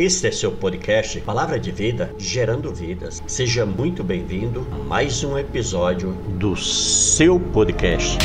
Este é seu podcast Palavra de Vida, gerando vidas. Seja muito bem-vindo a mais um episódio do seu podcast.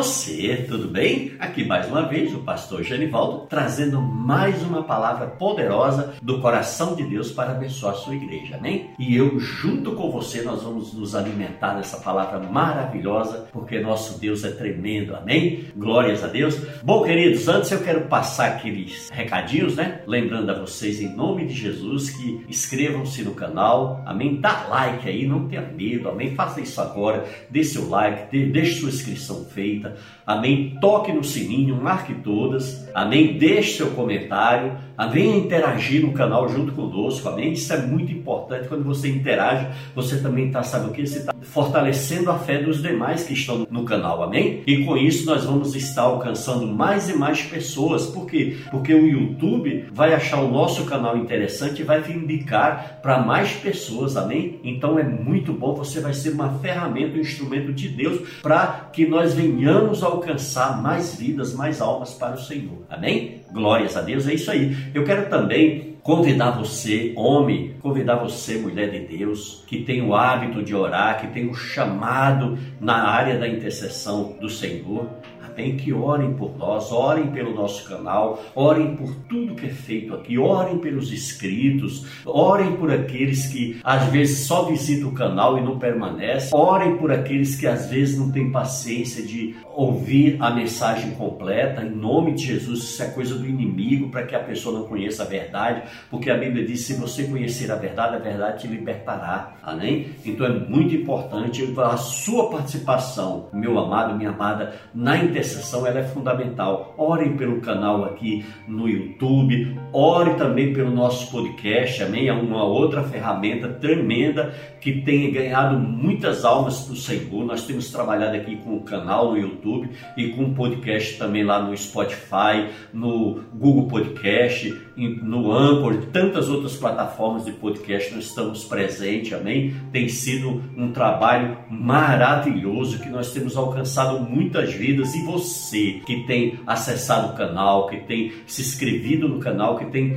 Você, tudo bem? Aqui mais uma vez o pastor Genivaldo trazendo mais uma palavra poderosa do coração de Deus para abençoar a sua igreja, amém? E eu junto com você nós vamos nos alimentar dessa palavra maravilhosa, porque nosso Deus é tremendo, amém? Glórias a Deus. Bom, queridos, antes eu quero passar aqueles recadinhos, né? Lembrando a vocês em nome de Jesus que inscrevam-se no canal, amém? Dá like aí, não tenha medo, amém? Faça isso agora, dê seu like, deixe sua inscrição feita. Amém. Toque no sininho, marque todas. Amém. Deixe seu comentário. Amém. Interagir no canal junto conosco. Amém. Isso é muito importante. Quando você interage, você também está, sabe o que? Você está fortalecendo a fé dos demais que estão no canal. Amém. E com isso nós vamos estar alcançando mais e mais pessoas. Por quê? Porque o YouTube vai achar o nosso canal interessante e vai indicar para mais pessoas. Amém. Então é muito bom. Você vai ser uma ferramenta, um instrumento de Deus para que nós venhamos alcançar mais vidas, mais almas para o Senhor. Amém? Glórias a Deus, é isso aí. Eu quero também convidar você, homem, convidar você, mulher de Deus, que tem o hábito de orar, que tem o chamado na área da intercessão do Senhor, Amém? Que orem por nós, orem pelo nosso canal, orem por tudo que é feito aqui, orem pelos inscritos, orem por aqueles que às vezes só visitam o canal e não permanecem, orem por aqueles que às vezes não têm paciência de ouvir a mensagem completa, em nome de Jesus, isso é coisa do inimigo, para que a pessoa não conheça a verdade, porque a Bíblia diz: se você conhecer a verdade, a verdade te libertará. Amém? Então é muito importante a sua participação, meu amado, minha amada, na intercessão, ela é fundamental. Orem pelo canal aqui no YouTube, ore também pelo nosso podcast, amém? É uma outra ferramenta tremenda que tem ganhado muitas almas para o Senhor. Nós temos trabalhado aqui com o canal no YouTube e com podcast também lá no Spotify, no Google Podcast, no Anchor, tantas outras plataformas de podcast nós estamos presentes, amém? Tem sido um trabalho maravilhoso que nós temos alcançado muitas vidas e você que tem acessado o canal, que tem se inscrevido no canal, que tem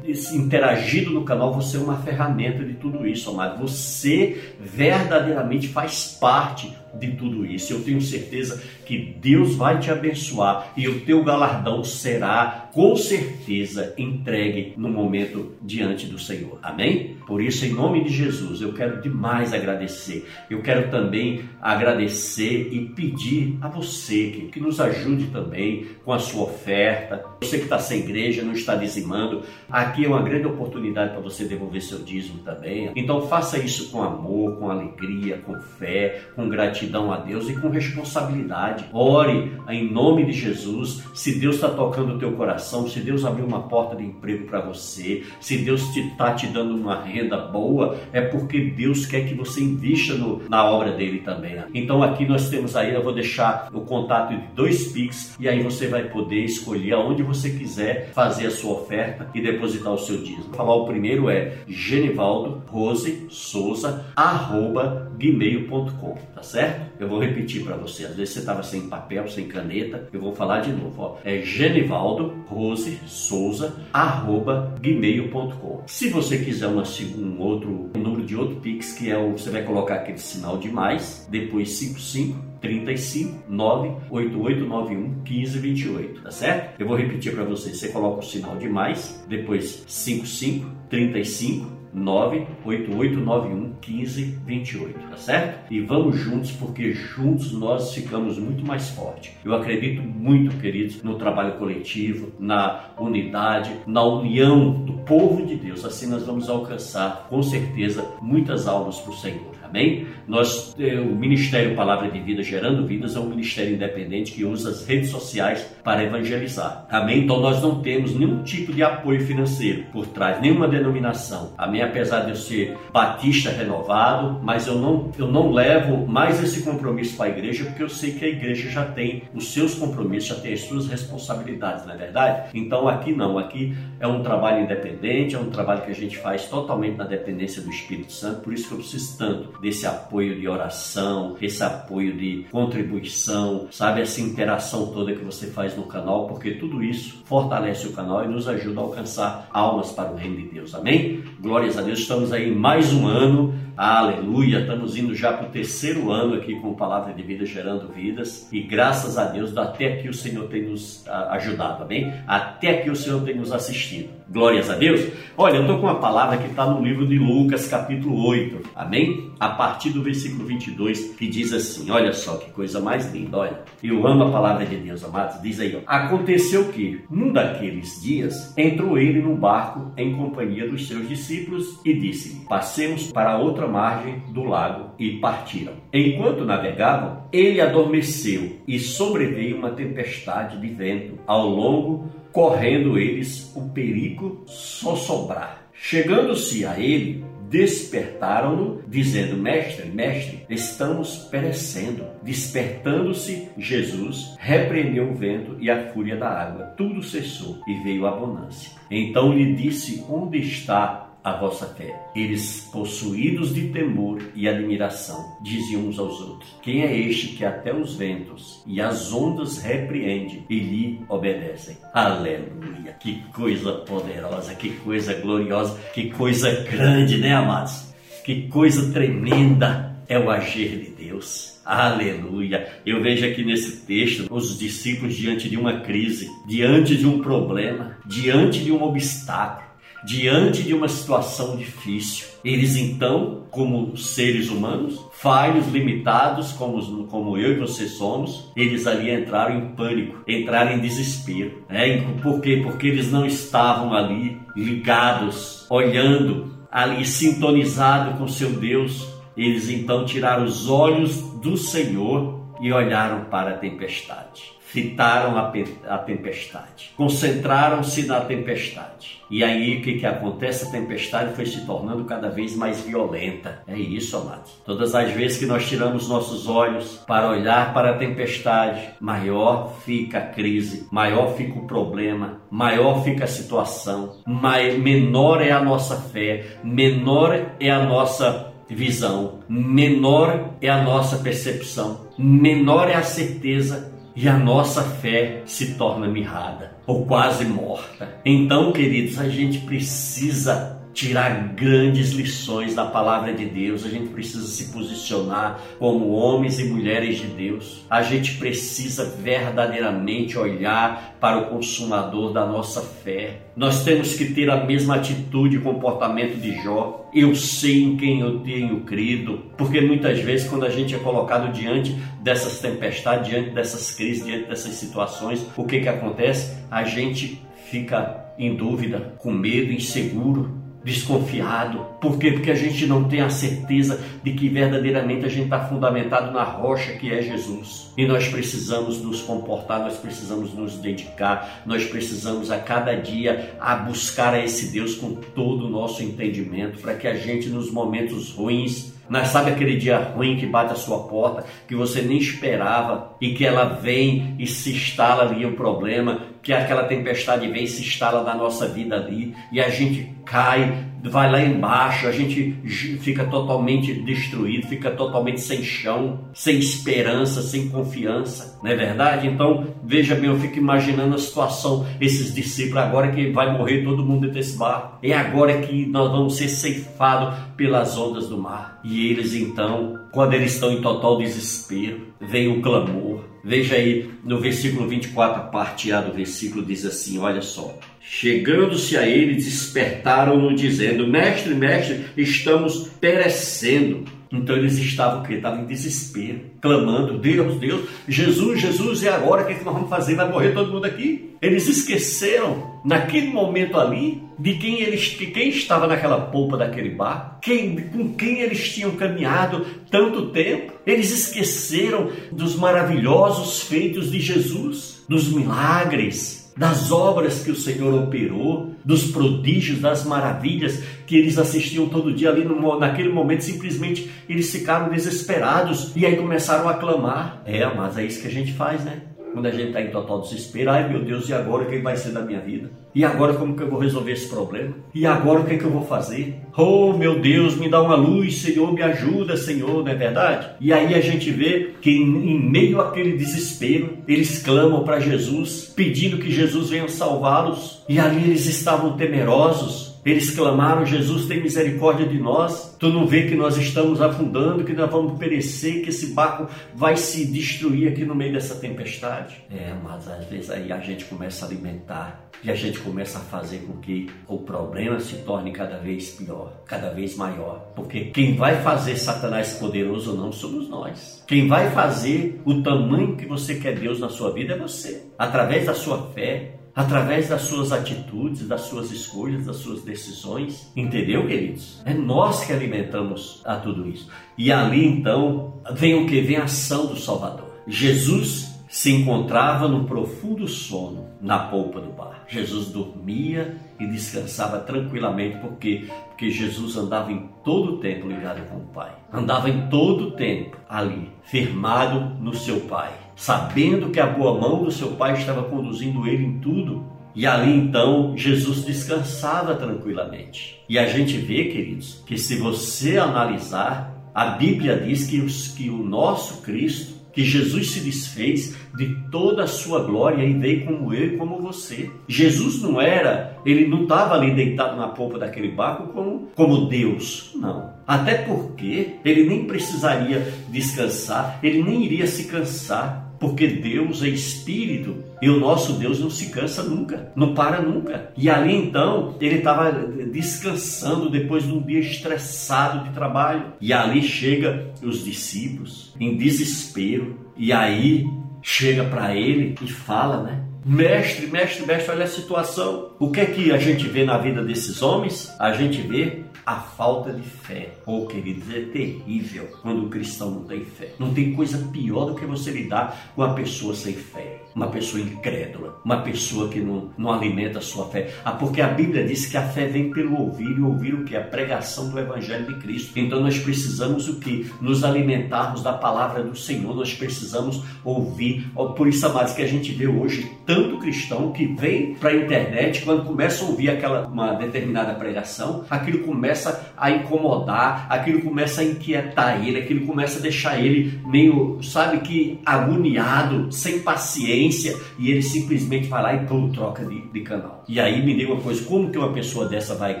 interagido no canal, você é uma ferramenta de tudo isso, amado. Você verdadeiramente faz parte de tudo isso. Eu tenho certeza que Deus vai te abençoar e o teu galardão será com certeza entregue no momento diante do Senhor. Amém? Por isso, em nome de Jesus, eu quero demais agradecer. Eu quero também agradecer e pedir a você que, que nos ajude também com a sua oferta. Você que está sem igreja, não está dizimando, aqui é uma grande oportunidade para você devolver seu dízimo também. Então, faça isso com amor, com alegria, com fé, com gratidão a Deus e com responsabilidade. Ore em nome de Jesus. Se Deus está tocando o teu coração, se Deus abriu uma porta de emprego para você, se Deus está te, te dando uma renda boa, é porque Deus quer que você invista no, na obra dele também. Então aqui nós temos aí, eu vou deixar o contato de dois Pix e aí você vai poder escolher aonde você quiser fazer a sua oferta e depositar o seu dízimo. Falar o primeiro é Genivaldo Rose Souza arroba gmail.com, tá certo? Eu vou repetir para você. Às vezes você estava sem papel, sem caneta, eu vou falar de novo. Ó. É Genivaldo Rose Souza arroba gmail.com. Se você quiser uma um outro um número de outro Pix, que é o você vai colocar aquele sinal de mais, depois 55 35 98891 1528, tá certo? Eu vou repetir para você. Você coloca o sinal de mais, depois 55 35 98891 1528, tá certo? E vamos juntos porque juntos nós ficamos muito mais fortes. Eu acredito muito, queridos, no trabalho coletivo, na unidade, na união do povo de Deus. Assim nós vamos alcançar com certeza muitas almas para o Senhor. Amém? Nós, eh, o Ministério Palavra de Vida Gerando Vidas é um ministério independente que usa as redes sociais para evangelizar. Amém? Então nós não temos nenhum tipo de apoio financeiro por trás, nenhuma denominação. Amém? apesar de eu ser batista renovado, mas eu não, eu não levo mais esse compromisso para a igreja porque eu sei que a igreja já tem os seus compromissos, já tem as suas responsabilidades, não é verdade? Então aqui não, aqui é um trabalho independente, é um trabalho que a gente faz totalmente na dependência do Espírito Santo, por isso que eu preciso tanto desse apoio de oração, esse apoio de contribuição, sabe, essa interação toda que você faz no canal, porque tudo isso fortalece o canal e nos ajuda a alcançar almas para o reino de Deus. Amém? Glórias a Deus, estamos aí mais um ano Aleluia! Estamos indo já para o terceiro ano aqui com Palavra de Vida gerando vidas e graças a Deus até aqui o Senhor tem nos ajudado, amém? Até aqui o Senhor tem nos assistido. Glórias a Deus! Olha, eu estou com uma palavra que está no livro de Lucas, capítulo 8, amém? A partir do versículo 22, que diz assim: Olha só que coisa mais linda, olha. Eu amo a palavra de Deus, amados. Diz aí, ó. Aconteceu que, num daqueles dias, entrou ele no barco em companhia dos seus discípulos e disse: Passemos para outra outra margem do lago e partiram. Enquanto navegavam, ele adormeceu e sobreveio uma tempestade de vento. Ao longo, correndo eles o perigo sobrar. Chegando-se a ele, despertaram-no, dizendo: Mestre, mestre, estamos perecendo. Despertando-se, Jesus repreendeu o vento e a fúria da água. Tudo cessou e veio a bonança. Então lhe disse: Onde está a vossa fé. Eles, possuídos de temor e admiração, diziam uns aos outros: Quem é este que até os ventos e as ondas repreende e lhe obedecem? Aleluia! Que coisa poderosa, que coisa gloriosa, que coisa grande, né, amados? Que coisa tremenda é o agir de Deus. Aleluia! Eu vejo aqui nesse texto os discípulos diante de uma crise, diante de um problema, diante de um obstáculo diante de uma situação difícil. Eles então, como seres humanos, falhos, limitados, como, como eu e você somos, eles ali entraram em pânico, entraram em desespero. Né? Por quê? Porque eles não estavam ali ligados, olhando, ali sintonizados com seu Deus. Eles então tiraram os olhos do Senhor e olharam para a tempestade fitaram a, a tempestade, concentraram-se na tempestade. E aí o que, que acontece? A tempestade foi se tornando cada vez mais violenta. É isso, amados. Todas as vezes que nós tiramos nossos olhos para olhar para a tempestade, maior fica a crise, maior fica o problema, maior fica a situação, maior, menor é a nossa fé, menor é a nossa visão, menor é a nossa percepção, menor é a certeza e a nossa fé se torna mirrada ou quase morta. Então, queridos, a gente precisa tirar grandes lições da palavra de Deus, a gente precisa se posicionar como homens e mulheres de Deus, a gente precisa verdadeiramente olhar para o consumador da nossa fé. Nós temos que ter a mesma atitude e comportamento de Jó. Eu sei em quem eu tenho crido, porque muitas vezes, quando a gente é colocado diante dessas tempestades, diante dessas crises, diante dessas situações, o que, que acontece? A gente fica em dúvida, com medo, inseguro, desconfiado. Por quê? Porque a gente não tem a certeza de que verdadeiramente a gente está fundamentado na rocha que é Jesus. E nós precisamos nos comportar, nós precisamos nos dedicar, nós precisamos a cada dia a buscar a esse Deus com todo o nosso entendimento, para que a gente nos momentos ruins mas sabe aquele dia ruim que bate a sua porta, que você nem esperava e que ela vem e se instala ali o problema, que aquela tempestade vem e se instala na nossa vida ali e a gente cai, vai lá embaixo, a gente fica totalmente destruído, fica totalmente sem chão, sem esperança, sem confiança, não é verdade? Então, veja bem, eu fico imaginando a situação, esses discípulos, agora que vai morrer todo mundo desse barco, é agora que nós vamos ser ceifados pelas ondas do mar. E eles então, quando eles estão em total desespero, vem o clamor. Veja aí no versículo 24, a parte A do versículo diz assim: olha só. Chegando-se a ele, despertaram-no, dizendo: Mestre, mestre, estamos perecendo. Então eles estavam o Estavam em desespero, clamando: Deus, Deus, Jesus, Jesus, e agora o que, é que nós vamos fazer? Vai morrer todo mundo aqui? Eles esqueceram, naquele momento ali, de quem eles, de quem estava naquela polpa daquele bar, quem, com quem eles tinham caminhado tanto tempo. Eles esqueceram dos maravilhosos feitos de Jesus, dos milagres, das obras que o Senhor operou, dos prodígios, das maravilhas que eles assistiam todo dia ali no, naquele momento, simplesmente eles ficaram desesperados e aí começaram a clamar. É, mas é isso que a gente faz, né? Quando a gente está em total desespero, ai meu Deus, e agora o que vai ser da minha vida? E agora como que eu vou resolver esse problema? E agora o que, é que eu vou fazer? Oh meu Deus, me dá uma luz, Senhor, me ajuda, Senhor, não é verdade? E aí a gente vê que em, meio àquele desespero, eles clamam para Jesus, pedindo que Jesus venha salvá-los. E ali eles estavam temerosos, eles clamaram: Jesus, tem misericórdia de nós. Tu não vê que nós estamos afundando, que nós vamos perecer, que esse barco vai se destruir aqui no meio dessa tempestade? É, mas às vezes aí a gente começa a alimentar e a gente começa a fazer com que o problema se torne cada vez pior, cada vez maior. Porque quem vai fazer Satanás poderoso ou não somos nós. Quem vai fazer o tamanho que você quer Deus na sua vida é você. Através da sua fé, através das suas atitudes, das suas escolhas, das suas decisões. Entendeu, queridos? É nós que alimentamos a tudo isso. E ali então vem o que? Vem a ação do Salvador. Jesus se encontrava num profundo sono na polpa do bar. Jesus dormia e descansava tranquilamente, porque porque Jesus andava em todo o tempo ligado com o Pai. Andava em todo o tempo ali, firmado no seu Pai, sabendo que a boa mão do seu Pai estava conduzindo ele em tudo. E ali então Jesus descansava tranquilamente. E a gente vê, queridos, que se você analisar, a Bíblia diz que, os, que o nosso Cristo que Jesus se desfez de toda a sua glória e veio como eu e como você. Jesus não era, ele não estava ali deitado na polpa daquele barco como, como Deus, não. Até porque ele nem precisaria descansar, ele nem iria se cansar porque Deus é espírito e o nosso Deus não se cansa nunca, não para nunca. E ali então ele estava descansando depois de um dia estressado de trabalho. E ali chega os discípulos em desespero e aí chega para ele e fala, né? Mestre, mestre, mestre, olha a situação. O que é que a gente vê na vida desses homens? A gente vê a falta de fé. Oh, queridos, é terrível quando o cristão não tem fé. Não tem coisa pior do que você lidar com uma pessoa sem fé, uma pessoa incrédula, uma pessoa que não, não alimenta a sua fé. Ah, porque a Bíblia diz que a fé vem pelo ouvir e ouvir o que? A pregação do Evangelho de Cristo. Então nós precisamos o que? Nos alimentarmos da palavra do Senhor, nós precisamos ouvir. Por isso, amados, que a gente vê hoje tanto cristão que vem para a internet, quando começa a ouvir aquela uma determinada pregação, aquilo começa começa a incomodar, aquilo começa a inquietar ele, aquilo começa a deixar ele meio, sabe que, agoniado, sem paciência, e ele simplesmente vai lá e pum, troca de, de canal. E aí me diga uma coisa, como que uma pessoa dessa vai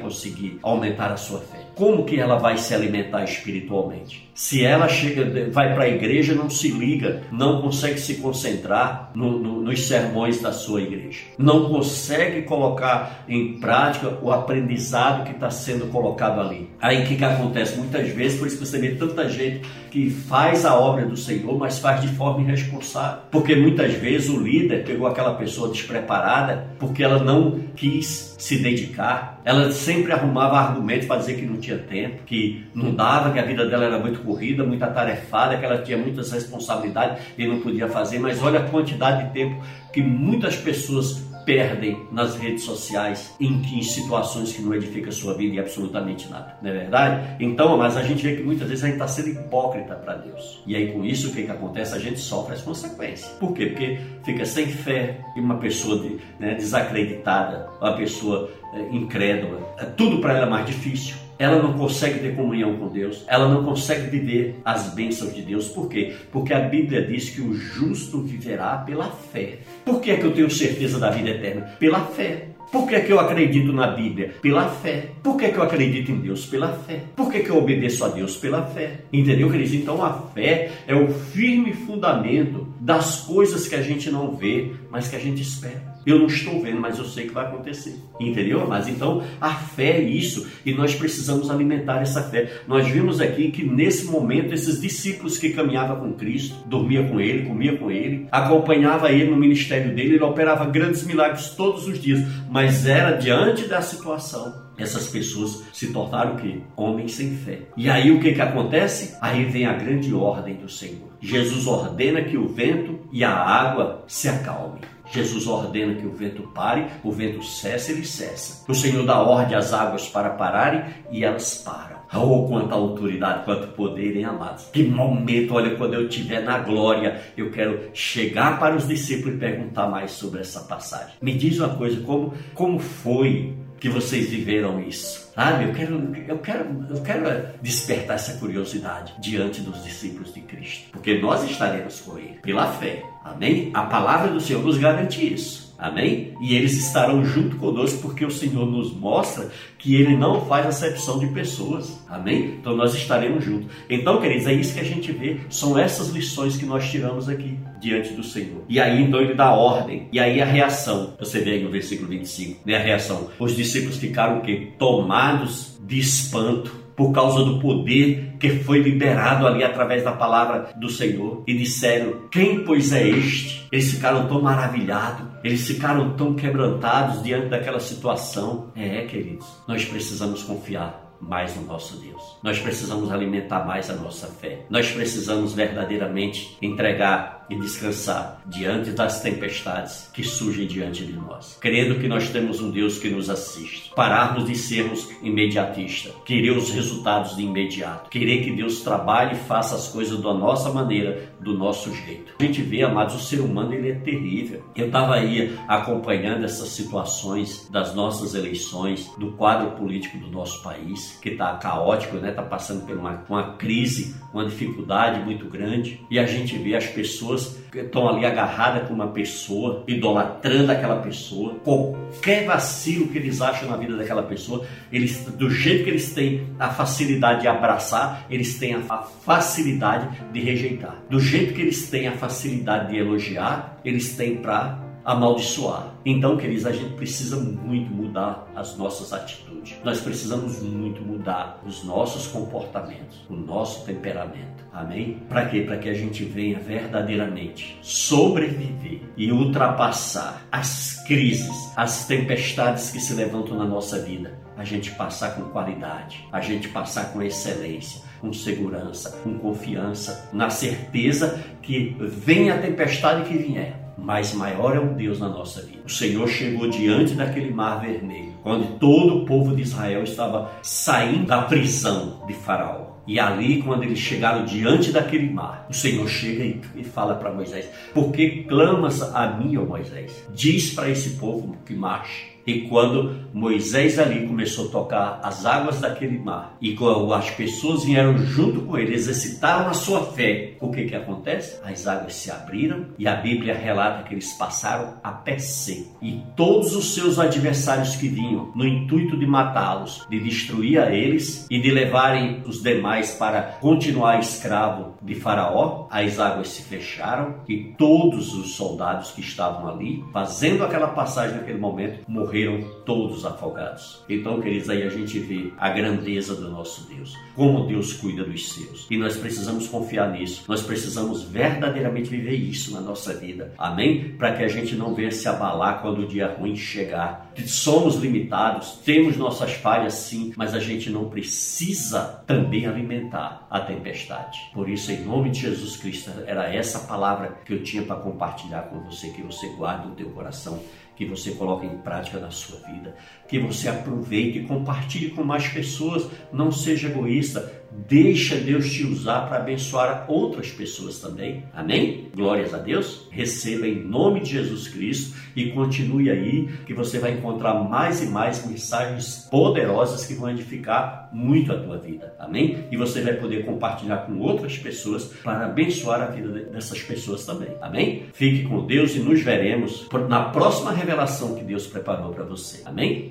conseguir aumentar a sua fé? Como que ela vai se alimentar espiritualmente? Se ela chega, vai para a igreja, não se liga, não consegue se concentrar no, no, nos sermões da sua igreja, não consegue colocar em prática o aprendizado que está sendo colocado ali. Aí o que, que acontece? Muitas vezes, por isso que você vê tanta gente que faz a obra do Senhor, mas faz de forma irresponsável. Porque muitas vezes o líder pegou aquela pessoa despreparada porque ela não quis se dedicar. Ela sempre arrumava argumentos para dizer que não tinha tempo, que não dava, que a vida dela era muito corrida, muito atarefada, que ela tinha muitas responsabilidades e não podia fazer. Mas olha a quantidade de tempo que muitas pessoas perdem nas redes sociais em, em situações que não edificam a sua vida e absolutamente nada, não é verdade? Então, mas a gente vê que muitas vezes a gente está sendo hipócrita para Deus. E aí com isso o que, que acontece? A gente sofre as consequências. Por quê? Porque fica sem fé e uma pessoa de, né, desacreditada, uma pessoa é, incrédula, é, tudo para ela é mais difícil ela não consegue ter comunhão com Deus, ela não consegue viver as bênçãos de Deus. Por quê? Porque a Bíblia diz que o justo viverá pela fé. Por que, é que eu tenho certeza da vida eterna? Pela fé. Por que, é que eu acredito na Bíblia? Pela fé. Por que, é que eu acredito em Deus? Pela fé. Por que, é que eu obedeço a Deus? Pela fé. Entendeu, queridos? Então a fé é o firme fundamento das coisas que a gente não vê, mas que a gente espera. Eu não estou vendo, mas eu sei que vai acontecer. Entendeu? Mas então a fé é isso e nós precisamos alimentar essa fé. Nós vimos aqui que nesse momento esses discípulos que caminhavam com Cristo, dormia com ele, comia com ele, acompanhava ele no ministério dele, ele operava grandes milagres todos os dias, mas era diante da situação essas pessoas se tornaram o quê? Homens sem fé. E aí o que que acontece? Aí vem a grande ordem do Senhor. Jesus ordena que o vento e a água se acalmem. Jesus ordena que o vento pare, o vento cessa, ele cessa. O Senhor dá ordem às águas para pararem e elas param. Oh, quanta autoridade, quanto poder, hein, amados? Que momento, olha, quando eu estiver na glória, eu quero chegar para os discípulos e perguntar mais sobre essa passagem. Me diz uma coisa, como, como foi que vocês viveram isso? Sabe, eu quero, eu quero, eu quero despertar essa curiosidade diante dos discípulos de Cristo, porque nós estaremos com Ele pela fé. Amém? A palavra do Senhor nos garante isso. Amém? E eles estarão junto conosco porque o Senhor nos mostra que Ele não faz acepção de pessoas. Amém? Então nós estaremos juntos. Então, queridos, é isso que a gente vê. São essas lições que nós tiramos aqui diante do Senhor. E aí, então, Ele dá ordem. E aí a reação. Você vê aí no versículo 25, né? A reação. Os discípulos ficaram o quê? Tomados de espanto por causa do poder que foi liberado ali através da palavra do Senhor e disseram: Quem pois é este? Eles ficaram tão maravilhados, eles ficaram tão quebrantados diante daquela situação. É, queridos, nós precisamos confiar mais no nosso Deus. Nós precisamos alimentar mais a nossa fé. Nós precisamos verdadeiramente entregar e descansar diante das tempestades que surgem diante de nós, crendo que nós temos um Deus que nos assiste. Pararmos de sermos imediatistas, querer os resultados de imediato, querer que Deus trabalhe e faça as coisas da nossa maneira, do nosso jeito. A gente vê, amados, o ser humano ele é terrível. Eu estava aí acompanhando essas situações das nossas eleições, do quadro político do nosso país que está caótico, né? Está passando por uma, uma crise, uma dificuldade muito grande. E a gente vê as pessoas que estão ali agarradas com uma pessoa, idolatrando aquela pessoa. Qualquer vacilo que eles acham na vida daquela pessoa, eles, do jeito que eles têm a facilidade de abraçar, eles têm a facilidade de rejeitar. Do jeito que eles têm a facilidade de elogiar, eles têm para amaldiçoar. Então, queridos, a gente precisa muito mudar as nossas atitudes. Nós precisamos muito mudar os nossos comportamentos, o nosso temperamento. Amém? Para quê? Para que a gente venha verdadeiramente sobreviver e ultrapassar as crises, as tempestades que se levantam na nossa vida. A gente passar com qualidade, a gente passar com excelência, com segurança, com confiança, na certeza que vem a tempestade que vier mas maior é o Deus na nossa vida. O Senhor chegou diante daquele mar vermelho, quando todo o povo de Israel estava saindo da prisão de Faraó. E ali, quando eles chegaram diante daquele mar, o Senhor chega e, fala para Moisés: Por que clamas a mim, ó Moisés? Diz para esse povo que marche. E quando Moisés ali começou a tocar as águas daquele mar, e as pessoas vieram junto com ele, exercitaram a sua fé, o que que acontece? As águas se abriram e a Bíblia relata que eles passaram a pé seco. E todos os seus adversários que vinham no intuito de matá-los, de destruir a eles e de levarem os demais para continuar escravo de Faraó, as águas se fecharam e todos os soldados que estavam ali, fazendo aquela passagem naquele momento, morreram morreram todos afogados. Então, queridos, aí a gente vê a grandeza do nosso Deus, como Deus cuida dos seus. E nós precisamos confiar nisso, nós precisamos verdadeiramente viver isso na nossa vida. Amém? Para que a gente não venha se abalar quando o dia ruim chegar. Somos limitados, temos nossas falhas sim, mas a gente não precisa também alimentar a tempestade. Por isso, em nome de Jesus Cristo, era essa palavra que eu tinha para compartilhar com você, que você guarde no teu coração que você coloque em prática na sua vida, que você aproveite e compartilhe com mais pessoas, não seja egoísta, Deixa Deus te usar para abençoar outras pessoas também. Amém? Glórias a Deus. Receba em nome de Jesus Cristo e continue aí que você vai encontrar mais e mais mensagens poderosas que vão edificar muito a tua vida. Amém? E você vai poder compartilhar com outras pessoas para abençoar a vida dessas pessoas também. Amém? Fique com Deus e nos veremos na próxima revelação que Deus preparou para você. Amém?